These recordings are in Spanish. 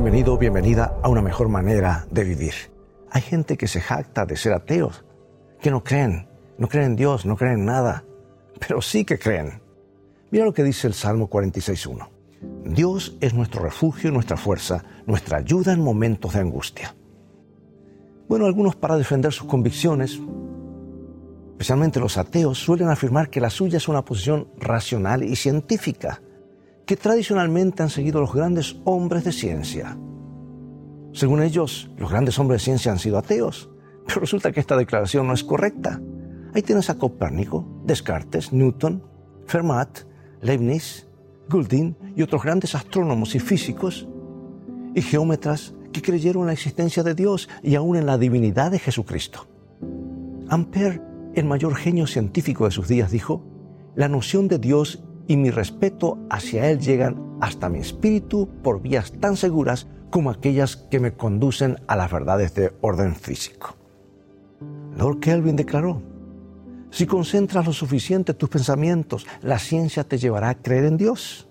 Bienvenido, bienvenida a una mejor manera de vivir. Hay gente que se jacta de ser ateos, que no creen, no creen en Dios, no creen en nada, pero sí que creen. Mira lo que dice el Salmo 46.1. Dios es nuestro refugio y nuestra fuerza, nuestra ayuda en momentos de angustia. Bueno, algunos para defender sus convicciones, especialmente los ateos, suelen afirmar que la suya es una posición racional y científica que tradicionalmente han seguido los grandes hombres de ciencia. Según ellos, los grandes hombres de ciencia han sido ateos, pero resulta que esta declaración no es correcta. Ahí tienes a Copérnico, Descartes, Newton, Fermat, Leibniz, Goulding y otros grandes astrónomos y físicos y geómetras que creyeron en la existencia de Dios y aún en la divinidad de Jesucristo. Ampère, el mayor genio científico de sus días, dijo, la noción de Dios y mi respeto hacia Él llegan hasta mi espíritu por vías tan seguras como aquellas que me conducen a las verdades de orden físico. Lord Kelvin declaró, si concentras lo suficiente tus pensamientos, la ciencia te llevará a creer en Dios.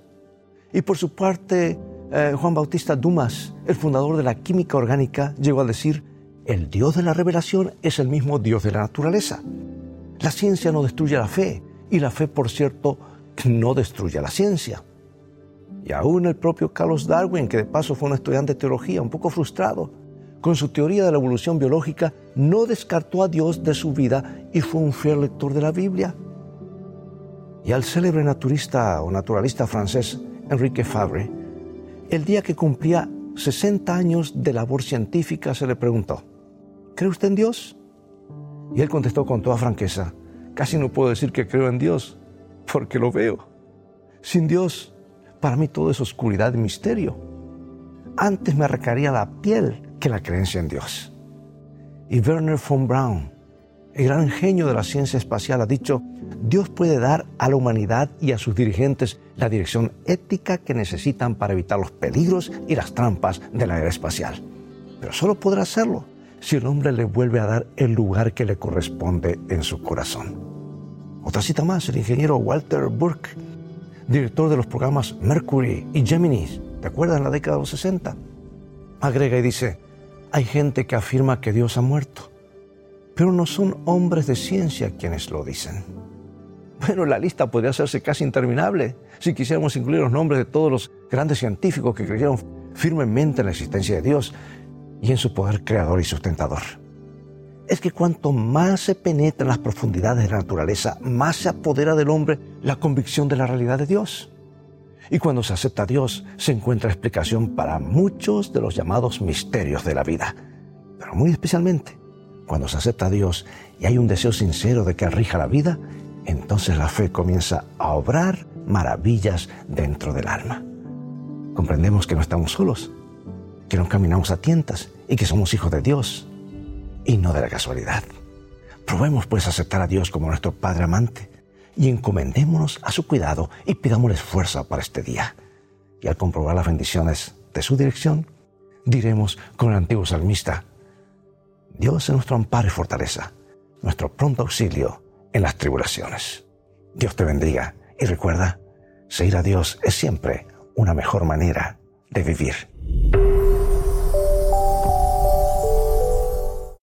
Y por su parte, eh, Juan Bautista Dumas, el fundador de la química orgánica, llegó a decir, el Dios de la revelación es el mismo Dios de la naturaleza. La ciencia no destruye la fe, y la fe, por cierto, no destruye la ciencia. Y aún el propio Carlos Darwin, que de paso fue un estudiante de teología un poco frustrado, con su teoría de la evolución biológica, no descartó a Dios de su vida y fue un fiel lector de la Biblia. Y al célebre naturista o naturalista francés Enrique Fabre, el día que cumplía 60 años de labor científica, se le preguntó, ¿cree usted en Dios? Y él contestó con toda franqueza, casi no puedo decir que creo en Dios, porque lo veo. Sin Dios, para mí todo es oscuridad y misterio. Antes me arrancaría la piel que la creencia en Dios. Y Werner von Braun, el gran genio de la ciencia espacial, ha dicho, Dios puede dar a la humanidad y a sus dirigentes la dirección ética que necesitan para evitar los peligros y las trampas de la era espacial. Pero solo podrá hacerlo si el hombre le vuelve a dar el lugar que le corresponde en su corazón. Otra cita más, el ingeniero Walter Burke, director de los programas Mercury y Gemini, ¿te acuerdas en la década de los 60? Agrega y dice, hay gente que afirma que Dios ha muerto, pero no son hombres de ciencia quienes lo dicen. Bueno, la lista podría hacerse casi interminable si quisiéramos incluir los nombres de todos los grandes científicos que creyeron firmemente en la existencia de Dios y en su poder creador y sustentador es que cuanto más se penetra en las profundidades de la naturaleza, más se apodera del hombre la convicción de la realidad de Dios. Y cuando se acepta a Dios, se encuentra explicación para muchos de los llamados misterios de la vida. Pero muy especialmente, cuando se acepta a Dios y hay un deseo sincero de que rija la vida, entonces la fe comienza a obrar maravillas dentro del alma. Comprendemos que no estamos solos, que no caminamos a tientas y que somos hijos de Dios y no de la casualidad. Probemos pues aceptar a Dios como nuestro Padre amante y encomendémonos a su cuidado y pidámosle fuerza para este día. Y al comprobar las bendiciones de su dirección, diremos con el antiguo salmista, Dios es nuestro amparo y fortaleza, nuestro pronto auxilio en las tribulaciones. Dios te bendiga y recuerda, seguir a Dios es siempre una mejor manera de vivir.